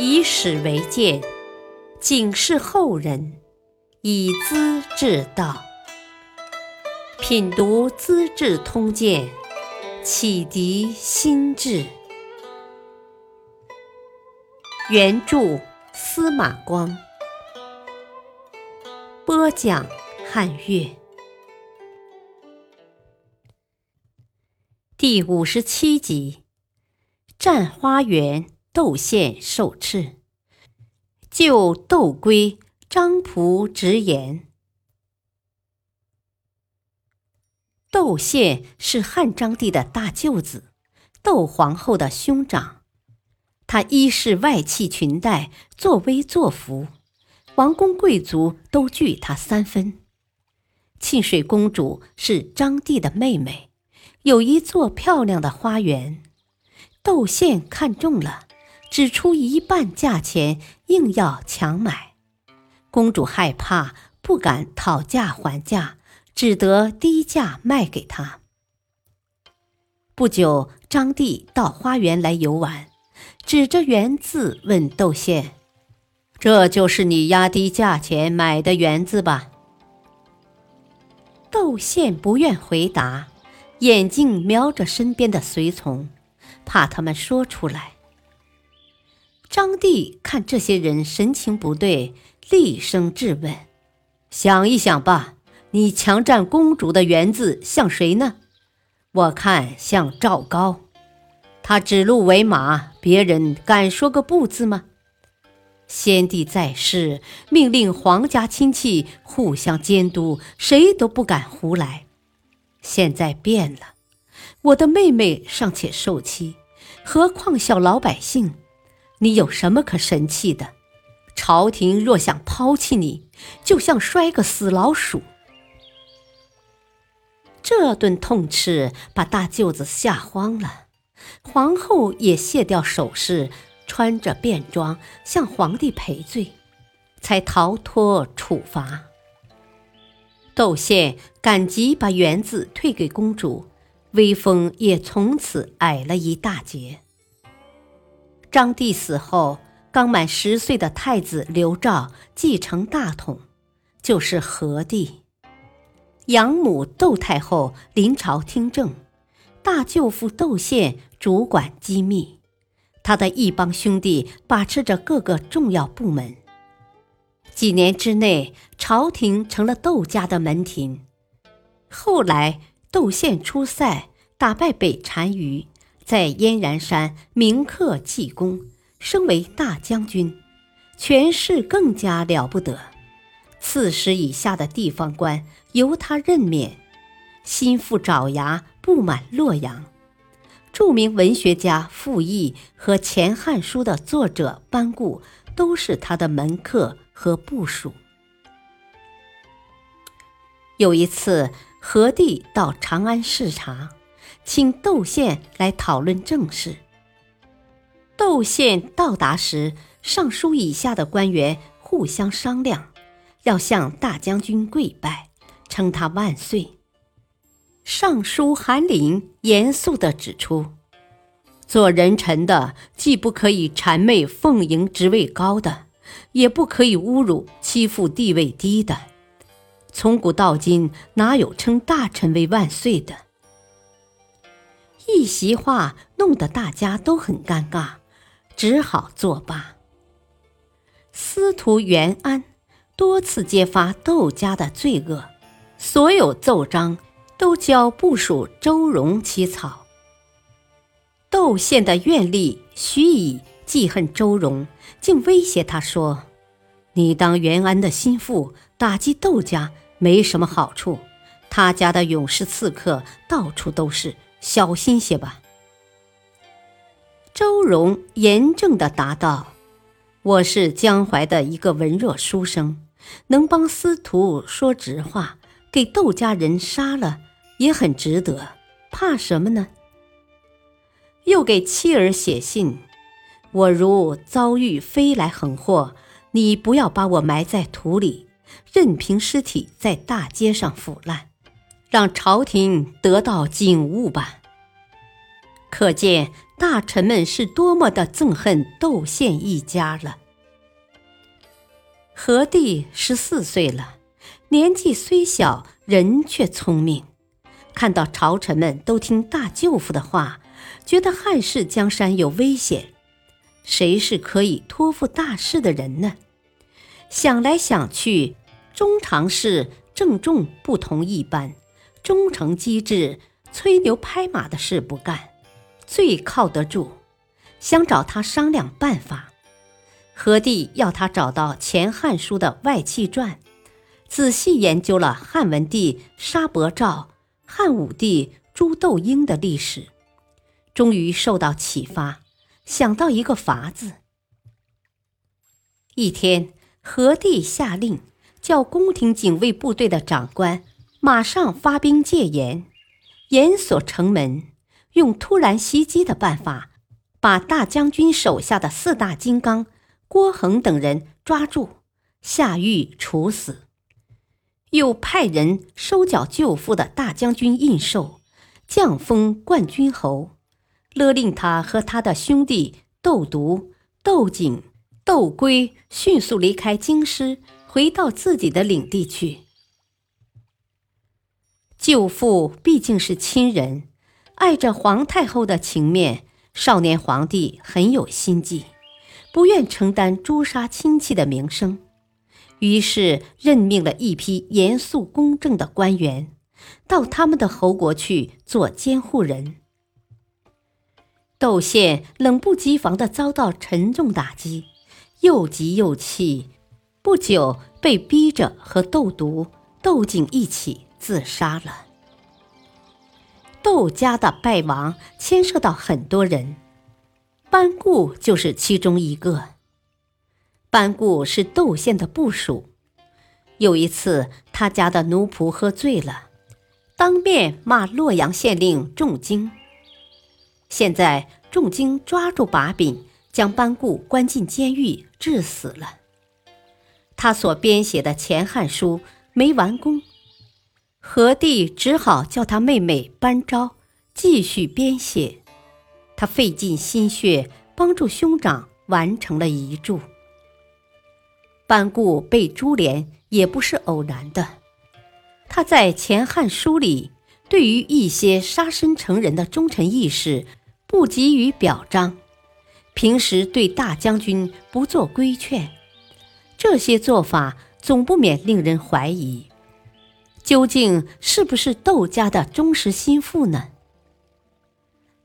以史为鉴，警示后人，以资治道。品读《资治通鉴》，启迪心智。原著司马光，播讲汉乐。第五十七集：占花园，窦宪受斥。就窦归，张仆直言。窦宪是汉章帝的大舅子，窦皇后的兄长。他衣饰外戚裙带，作威作福，王公贵族都惧他三分。沁水公主是张帝的妹妹，有一座漂亮的花园，窦宪看中了，只出一半价钱，硬要强买。公主害怕，不敢讨价还价，只得低价卖给他。不久，张帝到花园来游玩。指着园子问窦宪：“这就是你压低价钱买的园子吧？”窦宪不愿回答，眼睛瞄着身边的随从，怕他们说出来。张帝看这些人神情不对，厉声质问：“想一想吧，你强占公主的园子像谁呢？我看像赵高。”他指鹿为马，别人敢说个不字吗？先帝在世，命令皇家亲戚互相监督，谁都不敢胡来。现在变了，我的妹妹尚且受欺，何况小老百姓？你有什么可神气的？朝廷若想抛弃你，就像摔个死老鼠。这顿痛斥把大舅子吓慌了。皇后也卸掉首饰，穿着便装向皇帝赔罪，才逃脱处罚。窦宪赶急把园子退给公主，威风也从此矮了一大截。张帝死后，刚满十岁的太子刘肇继承大统，就是和帝。养母窦太后临朝听政。大舅父窦宪主管机密，他的一帮兄弟把持着各个重要部门。几年之内，朝廷成了窦家的门庭。后来，窦宪出塞，打败北单于，在燕然山铭刻济功，升为大将军，权势更加了不得。刺史以下的地方官由他任免。心腹爪牙布满洛阳，著名文学家傅毅和《前汉书》的作者班固都是他的门客和部属。有一次，何帝到长安视察，请窦宪来讨论政事。窦宪到达时，尚书以下的官员互相商量，要向大将军跪拜，称他万岁。尚书韩林严肃地指出：“做人臣的，既不可以谄媚奉迎职位高的，也不可以侮辱欺负地位低的。从古到今，哪有称大臣为万岁的？”一席话弄得大家都很尴尬，只好作罢。司徒元安多次揭发窦家的罪恶，所有奏章。都交部属周荣起草。窦宪的院吏徐以记恨周荣，竟威胁他说：“你当元安的心腹，打击窦家没什么好处。他家的勇士刺客到处都是，小心些吧。”周荣严正地答道：“我是江淮的一个文弱书生，能帮司徒说直话，给窦家人杀了。”也很值得，怕什么呢？又给妻儿写信：“我如遭遇飞来横祸，你不要把我埋在土里，任凭尸体在大街上腐烂，让朝廷得到警悟吧。”可见大臣们是多么的憎恨窦宪一家了。何帝十四岁了，年纪虽小，人却聪明。看到朝臣们都听大舅父的话，觉得汉室江山有危险，谁是可以托付大事的人呢？想来想去，中常侍郑重不同一般，忠诚机智，吹牛拍马的事不干，最靠得住。想找他商量办法。何帝要他找到《前汉书》的外戚传，仔细研究了汉文帝沙伯昭、汉武帝朱窦婴的历史，终于受到启发，想到一个法子。一天。何帝下令，叫宫廷警卫部队的长官马上发兵戒严，严锁城门，用突然袭击的办法，把大将军手下的四大金刚郭恒等人抓住，下狱处死。又派人收缴舅父的大将军印绶，降封冠军侯，勒令他和他的兄弟窦独、窦景。窦归迅速离开京师，回到自己的领地去。舅父毕竟是亲人，碍着皇太后的情面，少年皇帝很有心计，不愿承担诛杀亲戚的名声，于是任命了一批严肃公正的官员，到他们的侯国去做监护人。窦宪冷不及防地遭到沉重打击。又急又气，不久被逼着和窦独、窦景一起自杀了。窦家的败亡牵涉到很多人，班固就是其中一个。班固是窦宪的部属，有一次他家的奴仆喝醉了，当面骂洛阳县令仲经。现在仲经抓住把柄。将班固关进监狱，致死了。他所编写的《前汉书》没完工，何帝只好叫他妹妹班昭继续编写。他费尽心血帮助兄长完成了遗著。班固被株连也不是偶然的，他在《前汉书》里对于一些杀身成仁的忠臣义士不给予表彰。平时对大将军不做规劝，这些做法总不免令人怀疑，究竟是不是窦家的忠实心腹呢？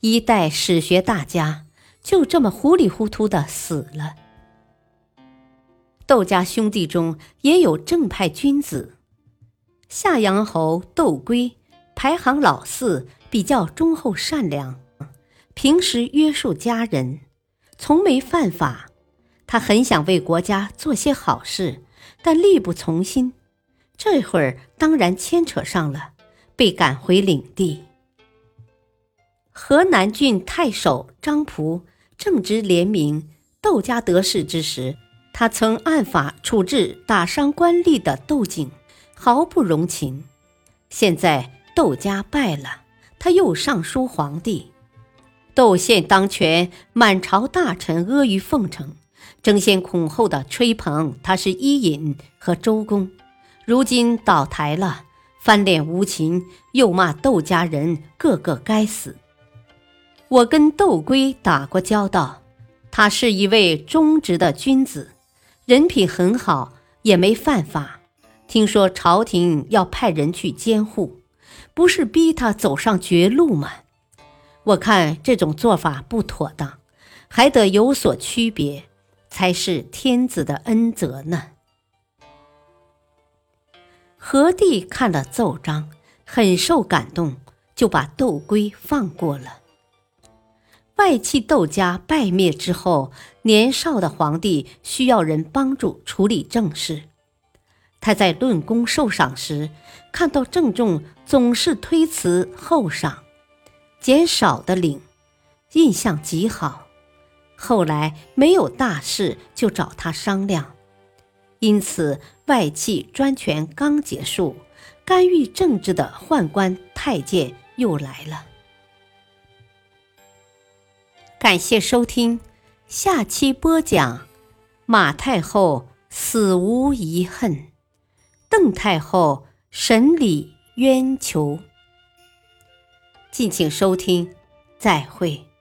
一代史学大家就这么糊里糊涂的死了。窦家兄弟中也有正派君子，夏阳侯窦归排行老四，比较忠厚善良，平时约束家人。从没犯法，他很想为国家做些好事，但力不从心。这会儿当然牵扯上了，被赶回领地。河南郡太守张仆正值廉明，窦家得势之时，他曾按法处置打伤官吏的窦景，毫不容情。现在窦家败了，他又上书皇帝。窦宪当权，满朝大臣阿谀奉承，争先恐后的吹捧他是伊尹和周公。如今倒台了，翻脸无情，又骂窦家人个个该死。我跟窦归打过交道，他是一位忠直的君子，人品很好，也没犯法。听说朝廷要派人去监护，不是逼他走上绝路吗？我看这种做法不妥当，还得有所区别，才是天子的恩泽呢。何帝看了奏章，很受感动，就把窦归放过了。外戚窦家败灭之后，年少的皇帝需要人帮助处理政事。他在论功受赏时，看到郑重总是推辞后赏。减少的领，印象极好。后来没有大事，就找他商量。因此，外戚专权刚结束，干预政治的宦官太监又来了。感谢收听，下期播讲马太后死无遗恨，邓太后审理冤囚。敬请收听，再会。